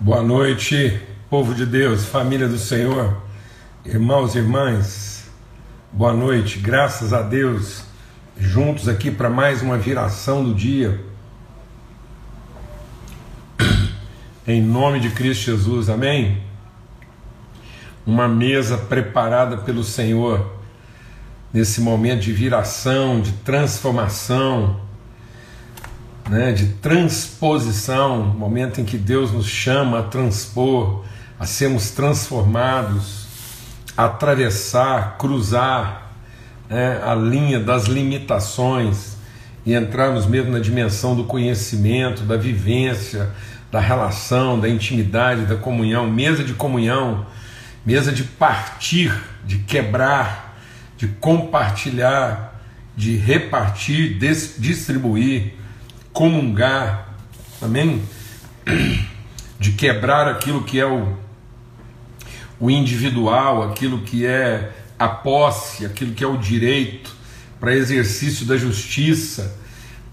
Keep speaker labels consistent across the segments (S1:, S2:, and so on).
S1: Boa noite, povo de Deus, família do Senhor, irmãos e irmãs. Boa noite, graças a Deus, juntos aqui para mais uma viração do dia. Em nome de Cristo Jesus, amém? Uma mesa preparada pelo Senhor nesse momento de viração, de transformação né, de transposição, momento em que Deus nos chama a transpor, a sermos transformados, a atravessar, cruzar né, a linha das limitações e entrarmos mesmo na dimensão do conhecimento, da vivência, da relação, da intimidade, da comunhão, mesa de comunhão, mesa de partir, de quebrar, de compartilhar, de repartir, distribuir comungar, amém? De quebrar aquilo que é o, o individual, aquilo que é a posse, aquilo que é o direito, para exercício da justiça,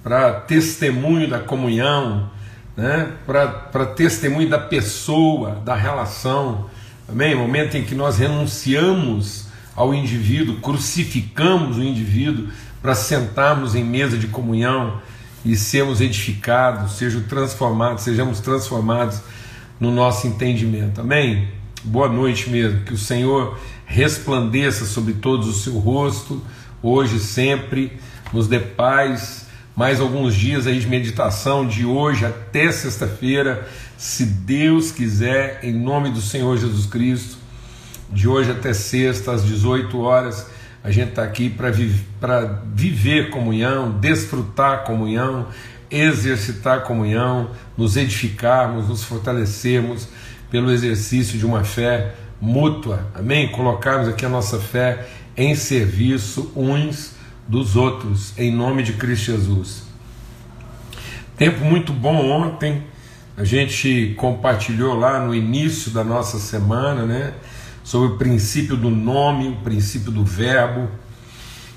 S1: para testemunho da comunhão, né? para testemunho da pessoa, da relação. Amém? Momento em que nós renunciamos ao indivíduo, crucificamos o indivíduo para sentarmos em mesa de comunhão e sermos edificados, sejam transformados, sejamos transformados no nosso entendimento. Amém? Boa noite mesmo. Que o Senhor resplandeça sobre todos o seu rosto, hoje e sempre, nos dê paz. Mais alguns dias aí de meditação, de hoje até sexta-feira, se Deus quiser, em nome do Senhor Jesus Cristo, de hoje até sexta, às 18 horas a gente está aqui para vi viver comunhão, desfrutar comunhão, exercitar comunhão, nos edificarmos, nos fortalecermos pelo exercício de uma fé mútua, amém? Colocarmos aqui a nossa fé em serviço uns dos outros, em nome de Cristo Jesus. Tempo muito bom ontem, a gente compartilhou lá no início da nossa semana, né? Sobre o princípio do nome, o princípio do verbo,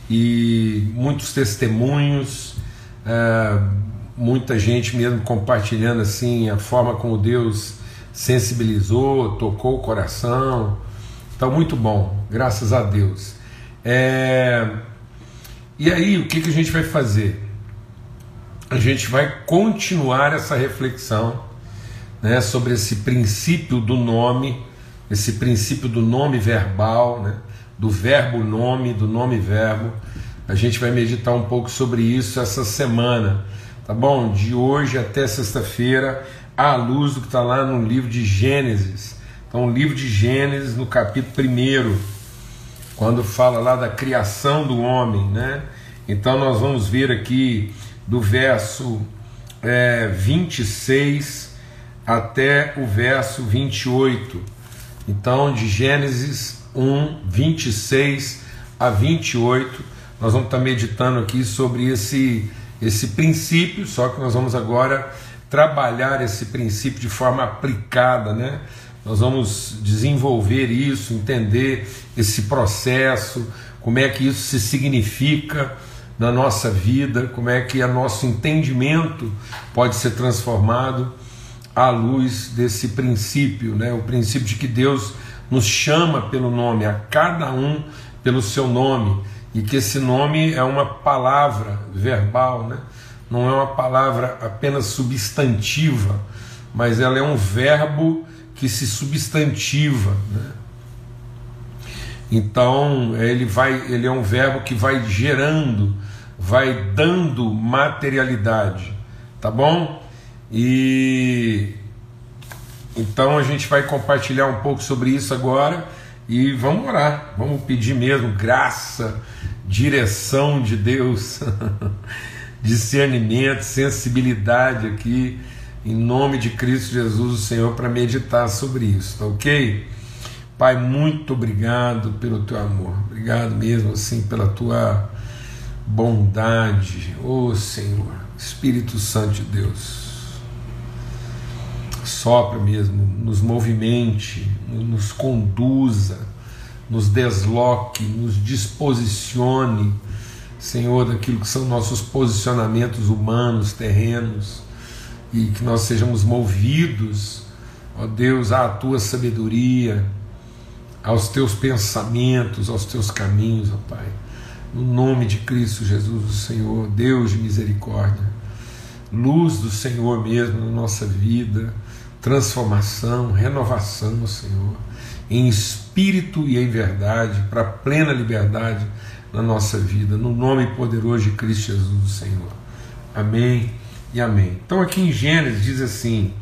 S1: e muitos testemunhos, é, muita gente mesmo compartilhando assim a forma como Deus sensibilizou, tocou o coração. Então, muito bom, graças a Deus. É, e aí, o que, que a gente vai fazer? A gente vai continuar essa reflexão né, sobre esse princípio do nome esse princípio do nome verbal, né? do verbo nome, do nome verbo. A gente vai meditar um pouco sobre isso essa semana, tá bom? De hoje até sexta-feira, à luz do que está lá no livro de Gênesis. Então, o livro de Gênesis, no capítulo 1, quando fala lá da criação do homem, né? Então, nós vamos ver aqui do verso é, 26 até o verso 28. Então, de Gênesis 1, 26 a 28, nós vamos estar meditando aqui sobre esse, esse princípio, só que nós vamos agora trabalhar esse princípio de forma aplicada, né? Nós vamos desenvolver isso, entender esse processo, como é que isso se significa na nossa vida, como é que o nosso entendimento pode ser transformado à luz desse princípio, né? o princípio de que Deus nos chama pelo nome, a cada um pelo seu nome, e que esse nome é uma palavra verbal, né? não é uma palavra apenas substantiva, mas ela é um verbo que se substantiva. Né? Então ele vai, ele é um verbo que vai gerando, vai dando materialidade, tá bom? E então a gente vai compartilhar um pouco sobre isso agora e vamos orar, vamos pedir mesmo graça, direção de Deus, discernimento, sensibilidade aqui, em nome de Cristo Jesus, o Senhor, para meditar sobre isso, tá ok? Pai, muito obrigado pelo teu amor, obrigado mesmo assim pela tua bondade, ô oh, Senhor, Espírito Santo de Deus sopra mesmo, nos movimente, nos conduza, nos desloque, nos disposicione, Senhor, daquilo que são nossos posicionamentos humanos, terrenos, e que nós sejamos movidos ó Deus, à tua sabedoria, aos teus pensamentos, aos teus caminhos, ó Pai. No nome de Cristo Jesus, o Senhor, Deus de misericórdia, luz do Senhor mesmo na nossa vida, transformação, renovação, Senhor, em espírito e em verdade, para plena liberdade na nossa vida, no nome poderoso de Cristo Jesus, o Senhor. Amém e amém. Então, aqui em Gênesis diz assim: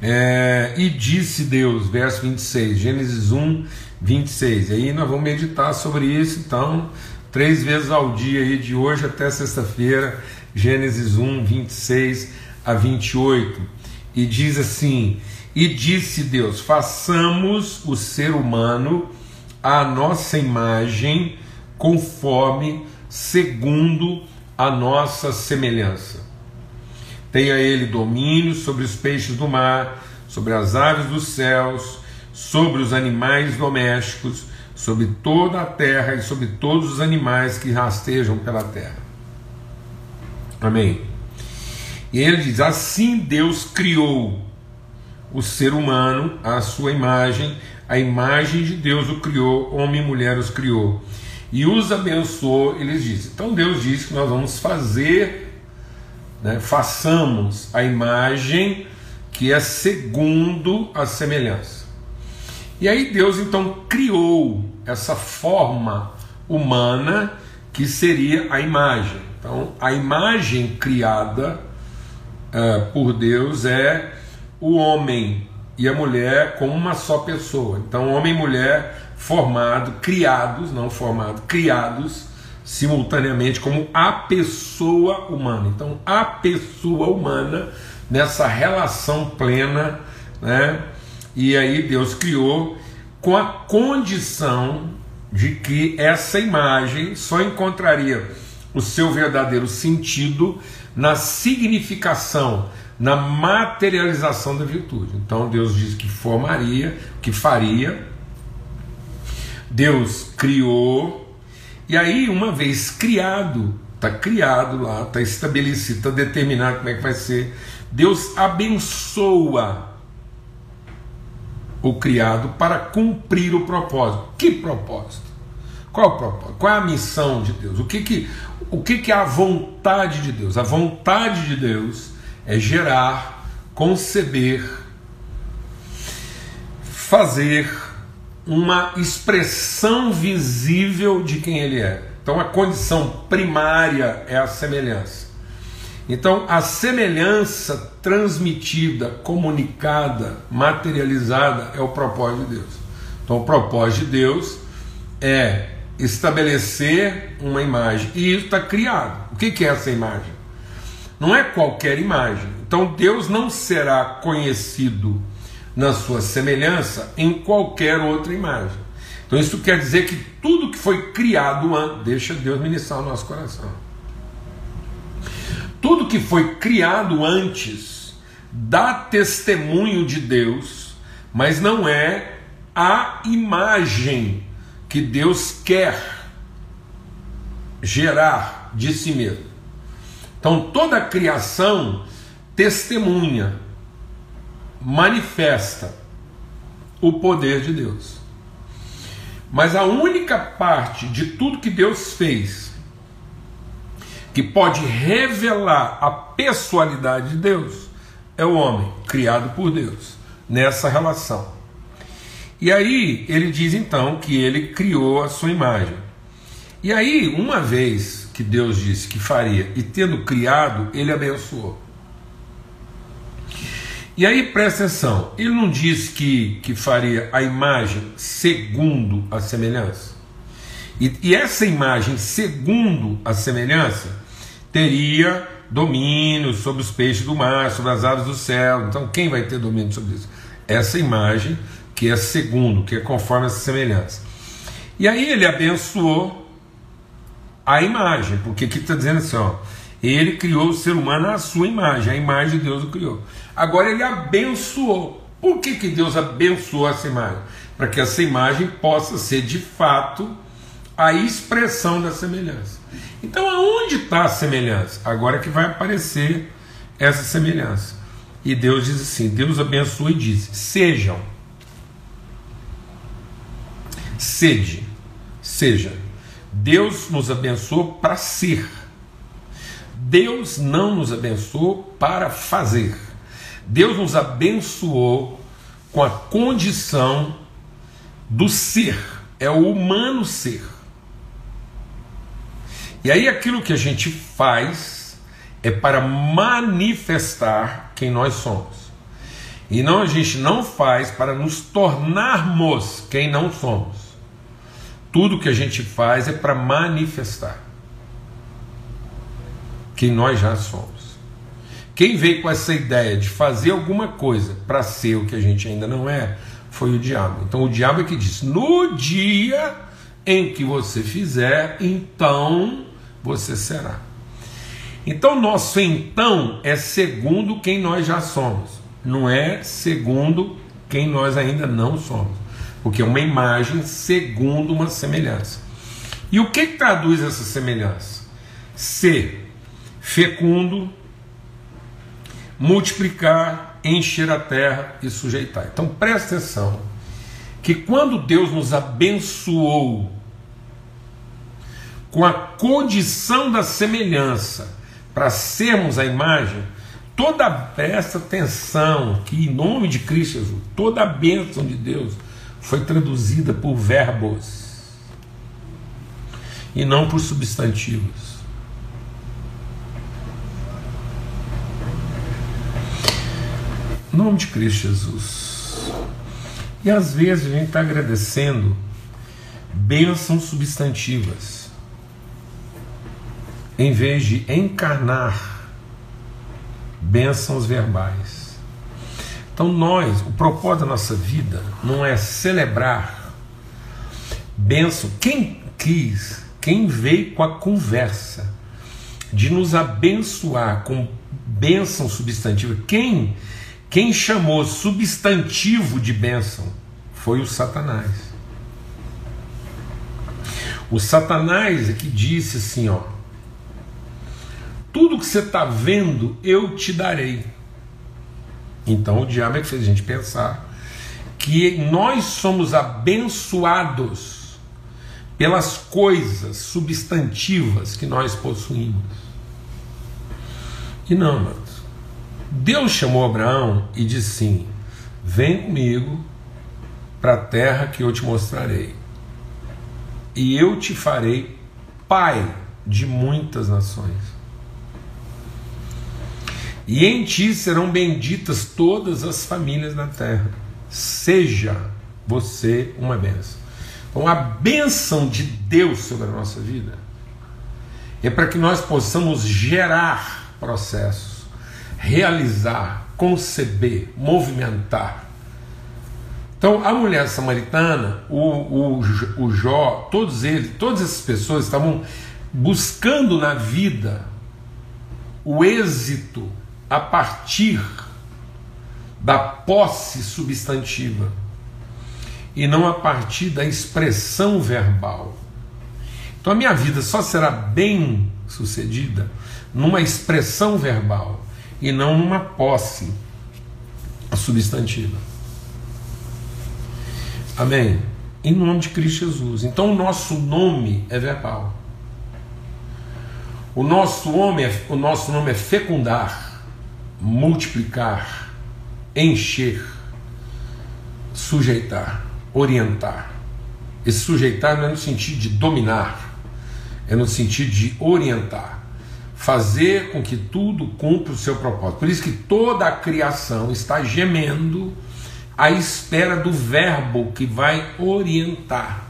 S1: é, E disse Deus, verso 26, Gênesis 1, 26. E aí nós vamos meditar sobre isso, então, três vezes ao dia, aí, de hoje até sexta-feira, Gênesis 1, 26 a 28. E diz assim: E disse Deus: façamos o ser humano à nossa imagem, conforme, segundo a nossa semelhança. Tenha ele domínio sobre os peixes do mar, sobre as aves dos céus, sobre os animais domésticos, sobre toda a terra e sobre todos os animais que rastejam pela terra. Amém. E ele diz: Assim Deus criou o ser humano à sua imagem, a imagem de Deus o criou, homem e mulher os criou. E os abençoou, eles dizem. Então Deus diz que nós vamos fazer, né, façamos a imagem que é segundo a semelhança. E aí Deus então criou essa forma humana que seria a imagem. Então a imagem criada uh, por Deus é o homem e a mulher como uma só pessoa. Então homem e mulher formado, criados, não formado, criados simultaneamente como a pessoa humana. Então a pessoa humana nessa relação plena, né? E aí Deus criou com a condição de que essa imagem só encontraria o seu verdadeiro sentido na significação, na materialização da virtude. Então Deus diz que formaria, que faria. Deus criou, e aí, uma vez criado, está criado lá, está estabelecido, está determinado como é que vai ser. Deus abençoa o criado para cumprir o propósito. Que propósito? Qual? Qual é a missão de Deus? O que, que, o que, que é a vontade de Deus? A vontade de Deus é gerar, conceber, fazer uma expressão visível de quem ele é. Então a condição primária é a semelhança. Então, a semelhança transmitida, comunicada, materializada é o propósito de Deus. Então, o propósito de Deus é estabelecer uma imagem, e isso está criado. O que é essa imagem? Não é qualquer imagem. Então, Deus não será conhecido na sua semelhança em qualquer outra imagem. Então, isso quer dizer que tudo que foi criado antes, deixa Deus ministrar o nosso coração tudo que foi criado antes dá testemunho de Deus, mas não é a imagem que Deus quer gerar de si mesmo. Então toda a criação testemunha, manifesta o poder de Deus. Mas a única parte de tudo que Deus fez que pode revelar a pessoalidade de Deus é o homem, criado por Deus, nessa relação. E aí ele diz então que ele criou a sua imagem. E aí, uma vez que Deus disse que faria, e tendo criado, ele abençoou. E aí presta atenção, ele não disse que, que faria a imagem segundo a semelhança. E, e essa imagem segundo a semelhança teria domínio sobre os peixes do mar, sobre as aves do céu. Então, quem vai ter domínio sobre isso? Essa imagem que é segundo, que é conforme essa semelhança. E aí ele abençoou a imagem, porque aqui está dizendo assim: ó, ele criou o ser humano à sua imagem, a imagem de Deus o criou. Agora ele abençoou. Por que, que Deus abençoou essa imagem? Para que essa imagem possa ser de fato a expressão da semelhança. Então, aonde está a semelhança? Agora que vai aparecer essa semelhança. E Deus diz assim: Deus abençoa e diz: sejam, sede, seja. Deus nos abençoou para ser. Deus não nos abençoou para fazer. Deus nos abençoou com a condição do ser, é o humano ser. E aí aquilo que a gente faz é para manifestar quem nós somos. E não a gente não faz para nos tornarmos quem não somos. Tudo que a gente faz é para manifestar quem nós já somos. Quem veio com essa ideia de fazer alguma coisa para ser o que a gente ainda não é, foi o diabo. Então o diabo é que diz: no dia em que você fizer, então você será. Então, nosso então é segundo quem nós já somos, não é segundo quem nós ainda não somos, porque é uma imagem segundo uma semelhança. E o que, que traduz essa semelhança? Ser fecundo, multiplicar, encher a terra e sujeitar. Então presta atenção que quando Deus nos abençoou com a condição da semelhança para sermos a imagem, toda presta atenção que em nome de Cristo Jesus, toda a bênção de Deus foi traduzida por verbos e não por substantivos. Em nome de Cristo Jesus. E às vezes a gente está agradecendo bênçãos substantivas em vez de encarnar bênçãos verbais. Então, nós, o propósito da nossa vida não é celebrar bênção. Quem quis, quem veio com a conversa de nos abençoar com bênção substantiva, quem, quem chamou substantivo de bênção foi o Satanás. O Satanás é que disse assim, ó, tudo que você está vendo, eu te darei. Então o diabo é que fez a gente pensar que nós somos abençoados pelas coisas substantivas que nós possuímos. E não, amados. Deus chamou Abraão e disse sim: Vem comigo para a terra que eu te mostrarei, e eu te farei pai de muitas nações e em ti serão benditas todas as famílias da terra. Seja você uma bênção. Então, a bênção de Deus sobre a nossa vida é para que nós possamos gerar processos, realizar, conceber, movimentar. Então, a mulher samaritana, o, o, o Jó, todos eles, todas essas pessoas estavam buscando na vida o êxito a partir da posse substantiva e não a partir da expressão verbal. Então a minha vida só será bem sucedida numa expressão verbal e não numa posse substantiva. Amém? Em nome de Cristo Jesus. Então o nosso nome é verbal. O nosso, nome é, o nosso nome é fecundar multiplicar, encher, sujeitar, orientar. Esse sujeitar não é no sentido de dominar, é no sentido de orientar, fazer com que tudo cumpra o seu propósito. Por isso que toda a criação está gemendo à espera do verbo que vai orientar.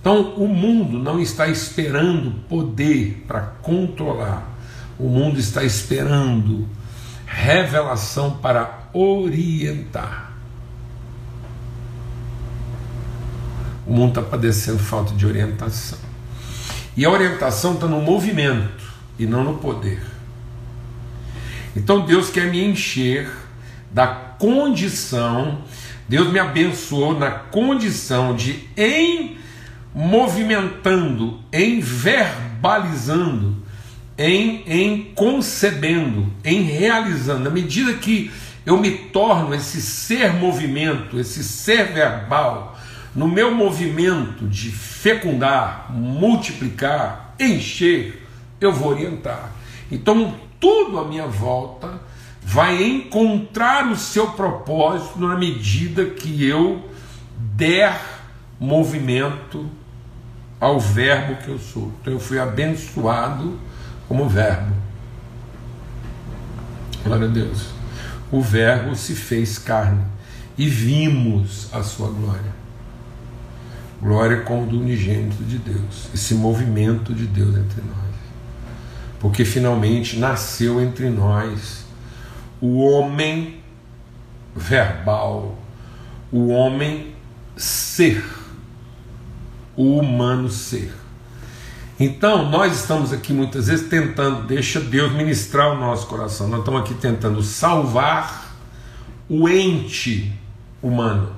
S1: Então, o mundo não está esperando poder para controlar, o mundo está esperando revelação para orientar. O mundo está padecendo falta de orientação. E a orientação está no movimento e não no poder. Então Deus quer me encher da condição, Deus me abençoou na condição de, em movimentando, em verbalizando, em, em concebendo, em realizando. Na medida que eu me torno esse ser movimento, esse ser verbal, no meu movimento de fecundar, multiplicar, encher, eu vou orientar. Então, tudo à minha volta vai encontrar o seu propósito na medida que eu der movimento ao verbo que eu sou. Então, eu fui abençoado como verbo. Glória a Deus. O Verbo se fez carne e vimos a sua glória. Glória como do unigênito de Deus, esse movimento de Deus entre nós. Porque finalmente nasceu entre nós o homem verbal, o homem ser, o humano ser. Então, nós estamos aqui muitas vezes tentando, deixa Deus ministrar o nosso coração. Nós estamos aqui tentando salvar o ente humano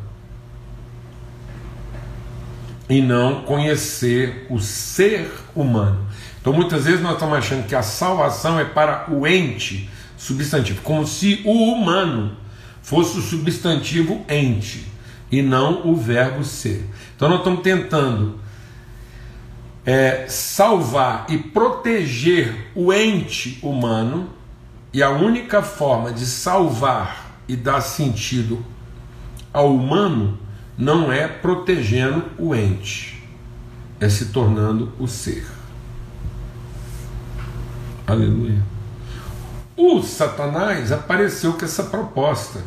S1: e não conhecer o ser humano. Então, muitas vezes nós estamos achando que a salvação é para o ente substantivo, como se o humano fosse o substantivo ente e não o verbo ser. Então, nós estamos tentando é, salvar e proteger o ente humano, e a única forma de salvar e dar sentido ao humano não é protegendo o ente, é se tornando o ser. Aleluia. O Satanás apareceu com essa proposta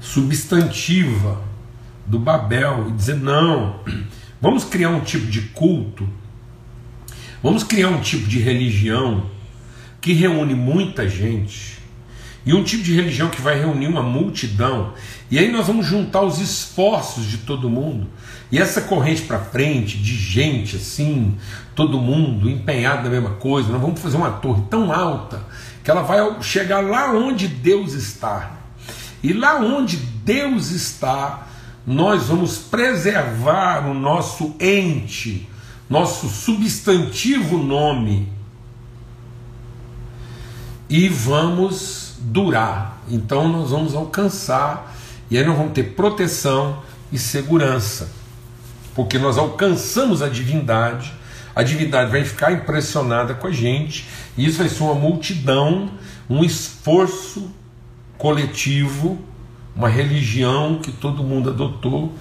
S1: substantiva do Babel e dizer: não, Vamos criar um tipo de culto, vamos criar um tipo de religião que reúne muita gente, e um tipo de religião que vai reunir uma multidão, e aí nós vamos juntar os esforços de todo mundo, e essa corrente para frente de gente assim, todo mundo empenhado na mesma coisa, nós vamos fazer uma torre tão alta que ela vai chegar lá onde Deus está. E lá onde Deus está, nós vamos preservar o nosso ente, nosso substantivo nome, e vamos durar. Então nós vamos alcançar, e aí nós vamos ter proteção e segurança, porque nós alcançamos a divindade, a divindade vai ficar impressionada com a gente, e isso vai ser uma multidão, um esforço coletivo uma religião que todo mundo adotou,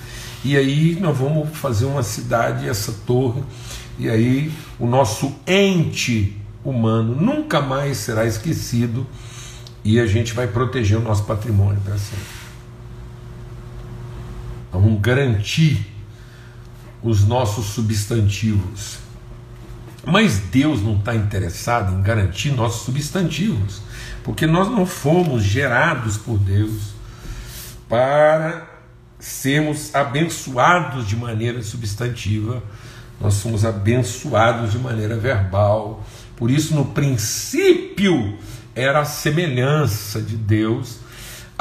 S1: e aí nós vamos fazer uma cidade, essa torre, e aí o nosso ente humano nunca mais será esquecido e a gente vai proteger o nosso patrimônio para sempre. Vamos garantir os nossos substantivos. Mas Deus não está interessado em garantir nossos substantivos, porque nós não fomos gerados por Deus para sermos abençoados de maneira substantiva, nós somos abençoados de maneira verbal. Por isso, no princípio, era a semelhança de Deus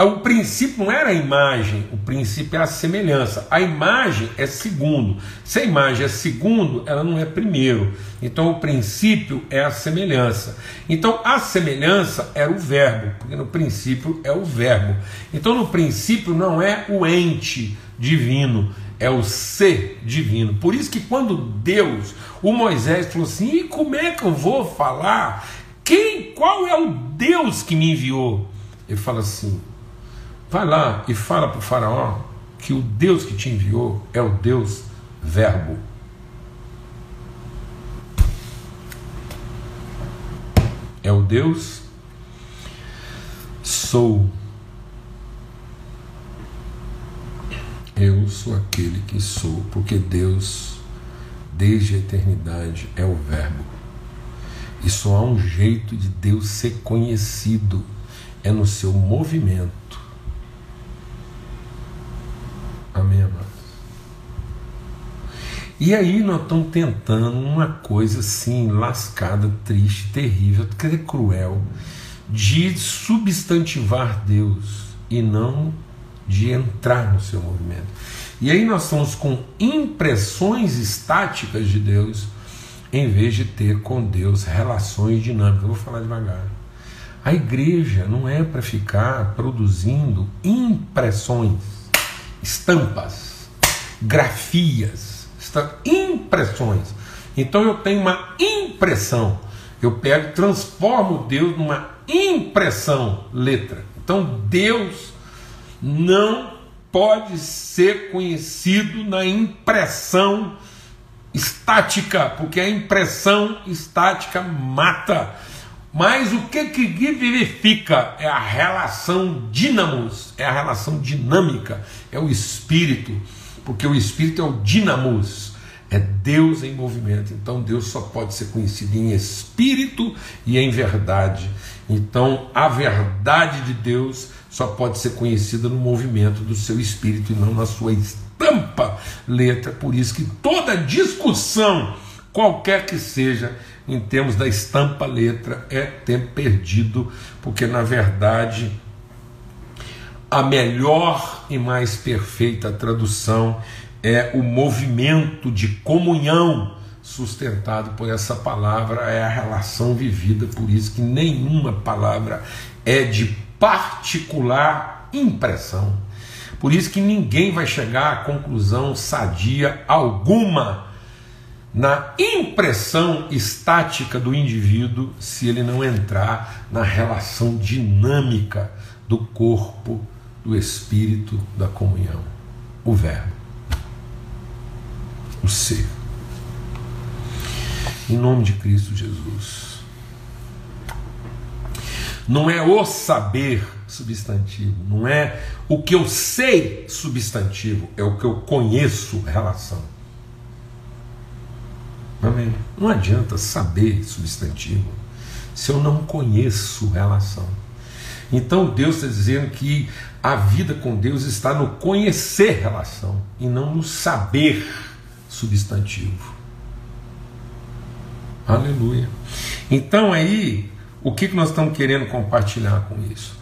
S1: o princípio não era a imagem, o princípio é a semelhança. A imagem é segundo. Se a imagem é segundo, ela não é primeiro. Então o princípio é a semelhança. Então a semelhança era o verbo, porque no princípio é o verbo. Então no princípio não é o ente divino, é o ser divino. Por isso que quando Deus, o Moisés falou assim: "E como é que eu vou falar? Quem, qual é o Deus que me enviou?" Ele fala assim: Vai lá e fala para o Faraó que o Deus que te enviou é o Deus Verbo. É o Deus sou. Eu sou aquele que sou, porque Deus, desde a eternidade, é o Verbo. E só há um jeito de Deus ser conhecido: é no seu movimento Amém, amados? E aí nós estamos tentando uma coisa assim, lascada, triste, terrível, cruel, de substantivar Deus e não de entrar no seu movimento. E aí nós estamos com impressões estáticas de Deus, em vez de ter com Deus relações dinâmicas. Eu vou falar devagar. A igreja não é para ficar produzindo impressões, estampas, grafias, impressões. Então eu tenho uma impressão. Eu pego, transformo Deus numa impressão, letra. Então Deus não pode ser conhecido na impressão estática, porque a impressão estática mata. Mas o que, que vivifica é a relação dinamos, é a relação dinâmica, é o espírito, porque o espírito é o dinamos, é Deus em movimento. Então Deus só pode ser conhecido em espírito e em verdade. Então a verdade de Deus só pode ser conhecida no movimento do seu espírito e não na sua estampa letra. Por isso que toda discussão, qualquer que seja, em termos da estampa letra é tempo perdido, porque na verdade a melhor e mais perfeita tradução é o movimento de comunhão sustentado por essa palavra, é a relação vivida, por isso que nenhuma palavra é de particular impressão. Por isso que ninguém vai chegar à conclusão sadia alguma na impressão estática do indivíduo se ele não entrar na relação dinâmica do corpo, do espírito, da comunhão. O Verbo, o ser. Em nome de Cristo Jesus. Não é o saber substantivo, não é o que eu sei substantivo, é o que eu conheço relação. Amém? Não adianta saber substantivo se eu não conheço relação. Então Deus está dizendo que a vida com Deus está no conhecer relação e não no saber substantivo. Aleluia. Então aí, o que nós estamos querendo compartilhar com isso?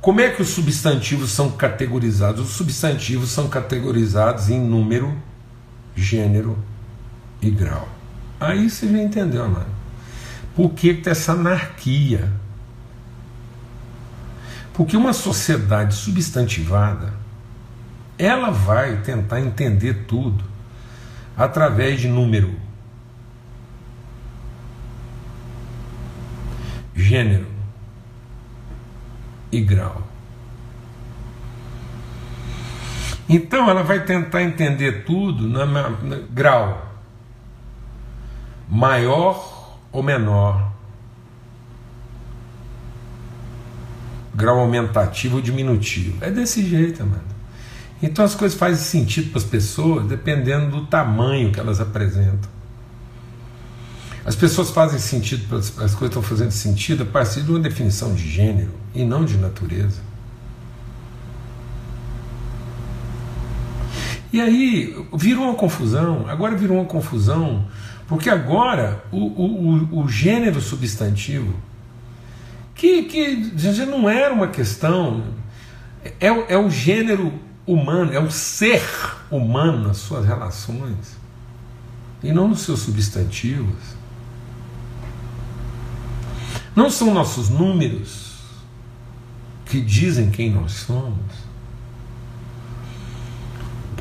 S1: Como é que os substantivos são categorizados? Os substantivos são categorizados em número gênero e grau. Aí você já entendeu, mano. Por que tem essa anarquia? Porque uma sociedade substantivada, ela vai tentar entender tudo através de número, gênero e grau. Então ela vai tentar entender tudo no grau maior ou menor, grau aumentativo ou diminutivo. É desse jeito, mano. Então as coisas fazem sentido para as pessoas dependendo do tamanho que elas apresentam. As pessoas fazem sentido, as coisas estão fazendo sentido a partir de uma definição de gênero e não de natureza. E aí virou uma confusão, agora virou uma confusão, porque agora o, o, o, gênero substantivo, que, que já não era uma questão, é, é o gênero humano, é o ser humano nas suas relações, e não nos seus substantivos. Não são nossos números que dizem quem nós somos.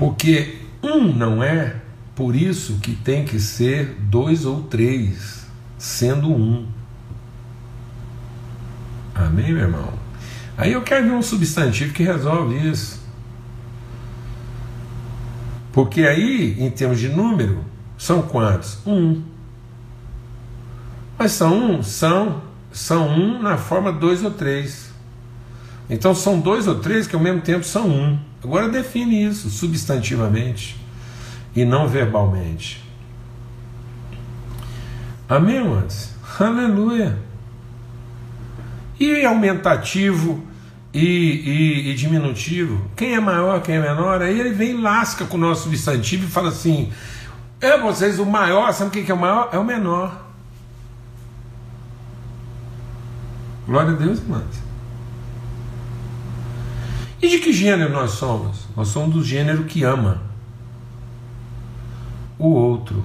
S1: Porque um não é, por isso que tem que ser dois ou três, sendo um. Amém, meu irmão? Aí eu quero ver um substantivo que resolve isso. Porque aí, em termos de número, são quantos? Um. Mas são um, são, são um na forma dois ou três. Então são dois ou três que ao mesmo tempo são um. Agora define isso substantivamente e não verbalmente. Amém, irmãs? Aleluia. E aumentativo e, e, e, diminutivo? Quem é maior, quem é menor? Aí ele vem lasca com o nosso substantivo e fala assim: é vocês o maior, sabe o que é o maior? É o menor. Glória a Deus, irmãs. E de que gênero nós somos? Nós somos do gênero que ama o outro,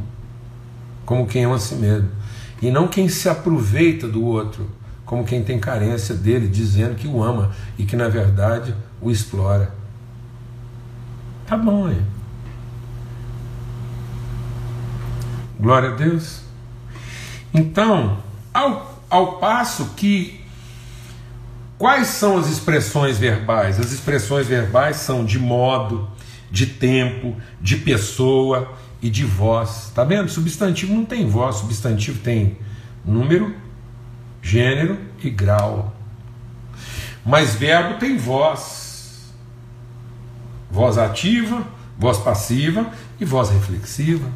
S1: como quem ama a si mesmo. e não quem se aproveita do outro, como quem tem carência dele, dizendo que o ama e que na verdade o explora. Tá bom, hein? Glória a Deus. Então, ao, ao passo que. Quais são as expressões verbais? As expressões verbais são de modo, de tempo, de pessoa e de voz. Tá vendo? Substantivo não tem voz, substantivo tem número, gênero e grau. Mas verbo tem voz. Voz ativa, voz passiva e voz reflexiva.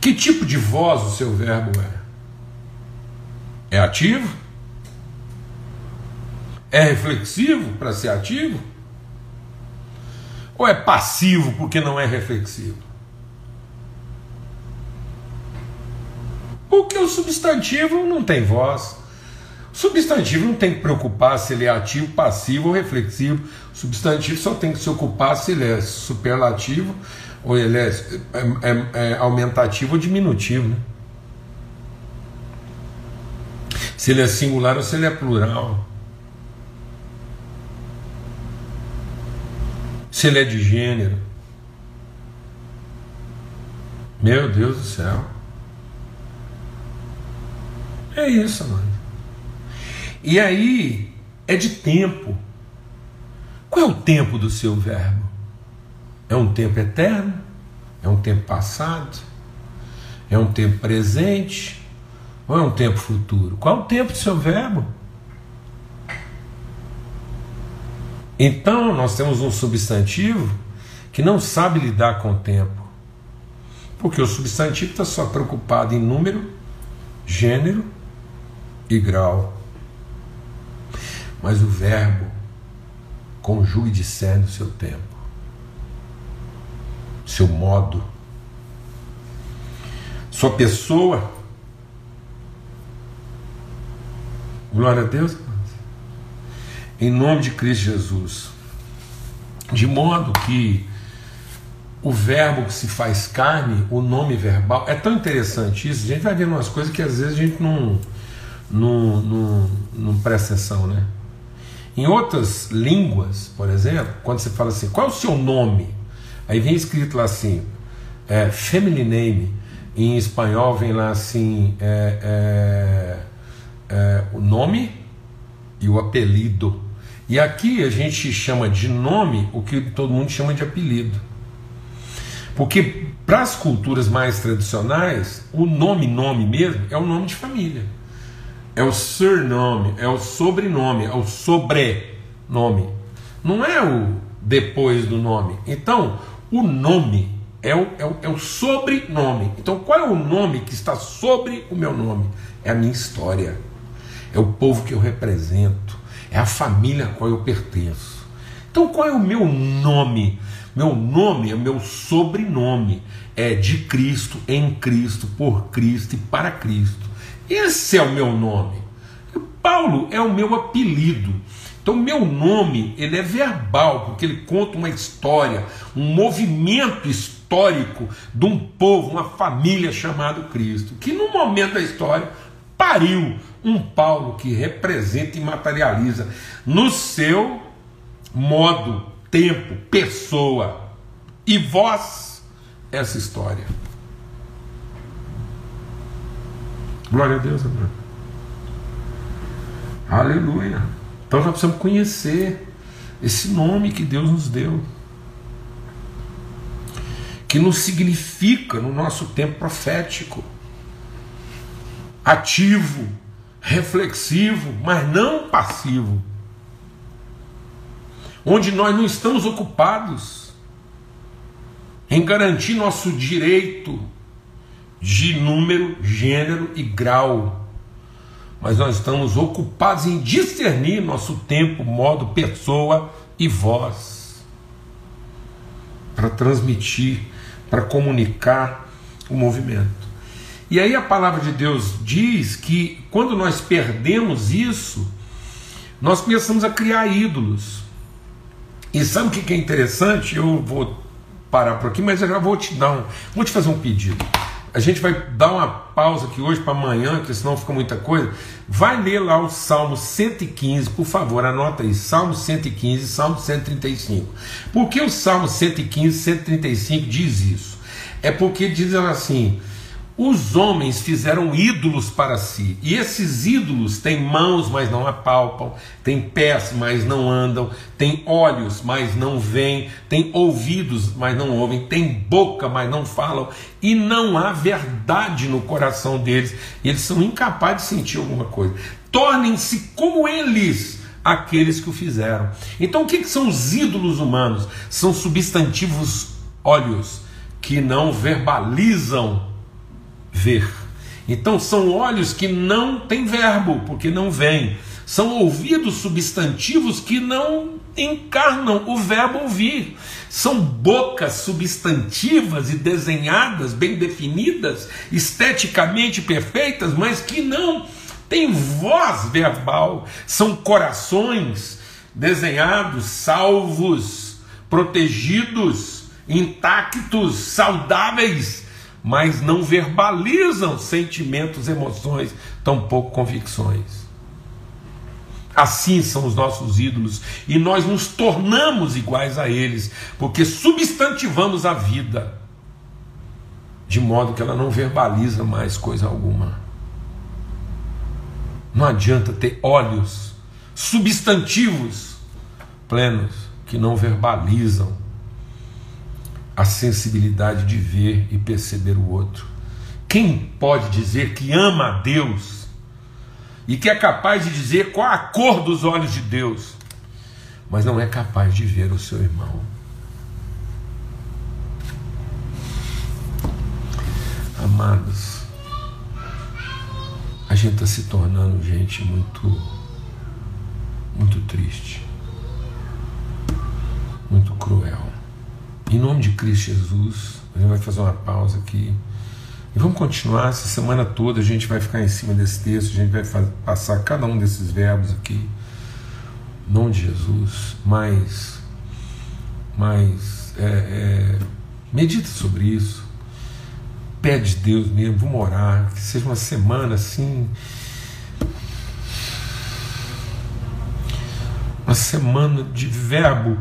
S1: Que tipo de voz o seu verbo é? É ativo? É reflexivo para ser ativo? Ou é passivo porque não é reflexivo? Porque o substantivo não tem voz. O substantivo não tem que preocupar se ele é ativo, passivo ou reflexivo. O substantivo só tem que se ocupar se ele é superlativo ou ele é, é, é, é aumentativo ou diminutivo. Né? Se ele é singular ou se ele é plural. Se ele é de gênero. Meu Deus do céu. É isso, mano. E aí é de tempo. Qual é o tempo do seu verbo? É um tempo eterno? É um tempo passado? É um tempo presente? Ou é um tempo futuro? Qual é o tempo do seu verbo? Então nós temos um substantivo que não sabe lidar com o tempo. Porque o substantivo está só preocupado em número, gênero e grau. Mas o verbo conjuga e discerne o seu tempo seu modo, sua pessoa. Glória a Deus. Em nome de Cristo Jesus. De modo que o verbo que se faz carne, o nome verbal, é tão interessante isso. A gente vai vendo umas coisas que às vezes a gente não, não, não, não presta atenção, né? Em outras línguas, por exemplo, quando você fala assim, qual é o seu nome? Aí vem escrito lá assim, é, family name, em espanhol vem lá assim, é, é, é, o nome e o apelido. E aqui a gente chama de nome o que todo mundo chama de apelido. Porque para as culturas mais tradicionais, o nome, nome mesmo, é o nome de família. É o surnome, é o sobrenome, é o sobrenome. Não é o depois do nome. Então, o nome é o, é, o, é o sobrenome. Então, qual é o nome que está sobre o meu nome? É a minha história, é o povo que eu represento, é a família a qual eu pertenço. Então, qual é o meu nome? Meu nome é meu sobrenome, é de Cristo, em Cristo, por Cristo e para Cristo. Esse é o meu nome. Paulo é o meu apelido. Então, meu nome ele é verbal, porque ele conta uma história, um movimento histórico de um povo, uma família chamado Cristo, que no momento da história pariu um Paulo que representa e materializa no seu modo, tempo, pessoa e voz essa história. Glória a Deus, amor. Aleluia. Então nós precisamos conhecer esse nome que Deus nos deu, que nos significa no nosso tempo profético, ativo, reflexivo, mas não passivo, onde nós não estamos ocupados em garantir nosso direito de número, gênero e grau mas nós estamos ocupados em discernir nosso tempo, modo, pessoa e voz para transmitir, para comunicar o movimento. E aí a palavra de Deus diz que quando nós perdemos isso, nós começamos a criar ídolos. E sabe o que é interessante? Eu vou parar por aqui, mas eu já vou te dar um, vou te fazer um pedido. a gente vai dar uma pausa aqui hoje para amanhã, porque senão fica muita coisa. Vai ler lá o Salmo 115, por favor, anota aí, Salmo 115, Salmo 135. Por que o Salmo 115, 135 diz isso? É porque diz assim: os homens fizeram ídolos para si, e esses ídolos têm mãos, mas não apalpam, têm pés, mas não andam, têm olhos, mas não veem, têm ouvidos, mas não ouvem, têm boca, mas não falam, e não há verdade no coração deles, e eles são incapazes de sentir alguma coisa. Tornem-se como eles, aqueles que o fizeram. Então, o que, que são os ídolos humanos? São substantivos olhos que não verbalizam ver. Então são olhos que não têm verbo, porque não vêm. São ouvidos substantivos que não encarnam o verbo ouvir. São bocas substantivas e desenhadas, bem definidas, esteticamente perfeitas, mas que não têm voz verbal. São corações desenhados, salvos, protegidos, intactos, saudáveis mas não verbalizam sentimentos, emoções, tampouco convicções. Assim são os nossos ídolos e nós nos tornamos iguais a eles, porque substantivamos a vida de modo que ela não verbaliza mais coisa alguma. Não adianta ter olhos substantivos plenos que não verbalizam a sensibilidade de ver e perceber o outro. Quem pode dizer que ama a Deus e que é capaz de dizer qual a cor dos olhos de Deus, mas não é capaz de ver o seu irmão? Amados, a gente está se tornando gente muito, muito triste, muito cruel. Em nome de Cristo Jesus, a gente vai fazer uma pausa aqui. E vamos continuar essa semana toda. A gente vai ficar em cima desse texto, a gente vai passar cada um desses verbos aqui. Em nome de Jesus. Mas, mas é, é, medita sobre isso. Pede Deus mesmo, vamos orar. Que seja uma semana assim. Uma semana de verbo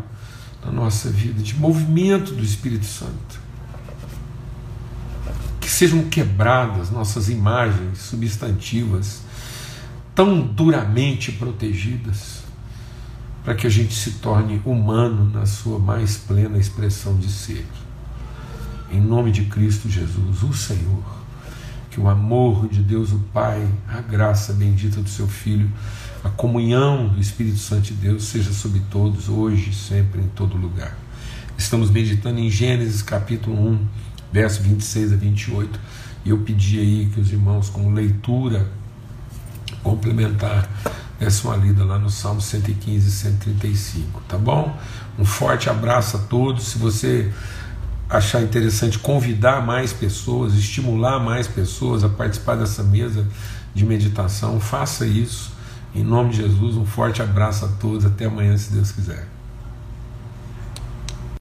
S1: na nossa vida, de movimento do Espírito Santo. Que sejam quebradas nossas imagens substantivas, tão duramente protegidas, para que a gente se torne humano na sua mais plena expressão de ser. Em nome de Cristo Jesus, o Senhor, que o amor de Deus o Pai, a graça bendita do seu Filho, a comunhão do Espírito Santo de Deus seja sobre todos, hoje, sempre, em todo lugar. Estamos meditando em Gênesis capítulo 1, verso 26 a 28, e eu pedi aí que os irmãos, com leitura complementar, dessem uma lida lá no Salmo 115 e 135, tá bom? Um forte abraço a todos. Se você achar interessante convidar mais pessoas, estimular mais pessoas a participar dessa mesa de meditação, faça isso. Em nome de Jesus, um forte abraço a todos. Até amanhã, se Deus quiser.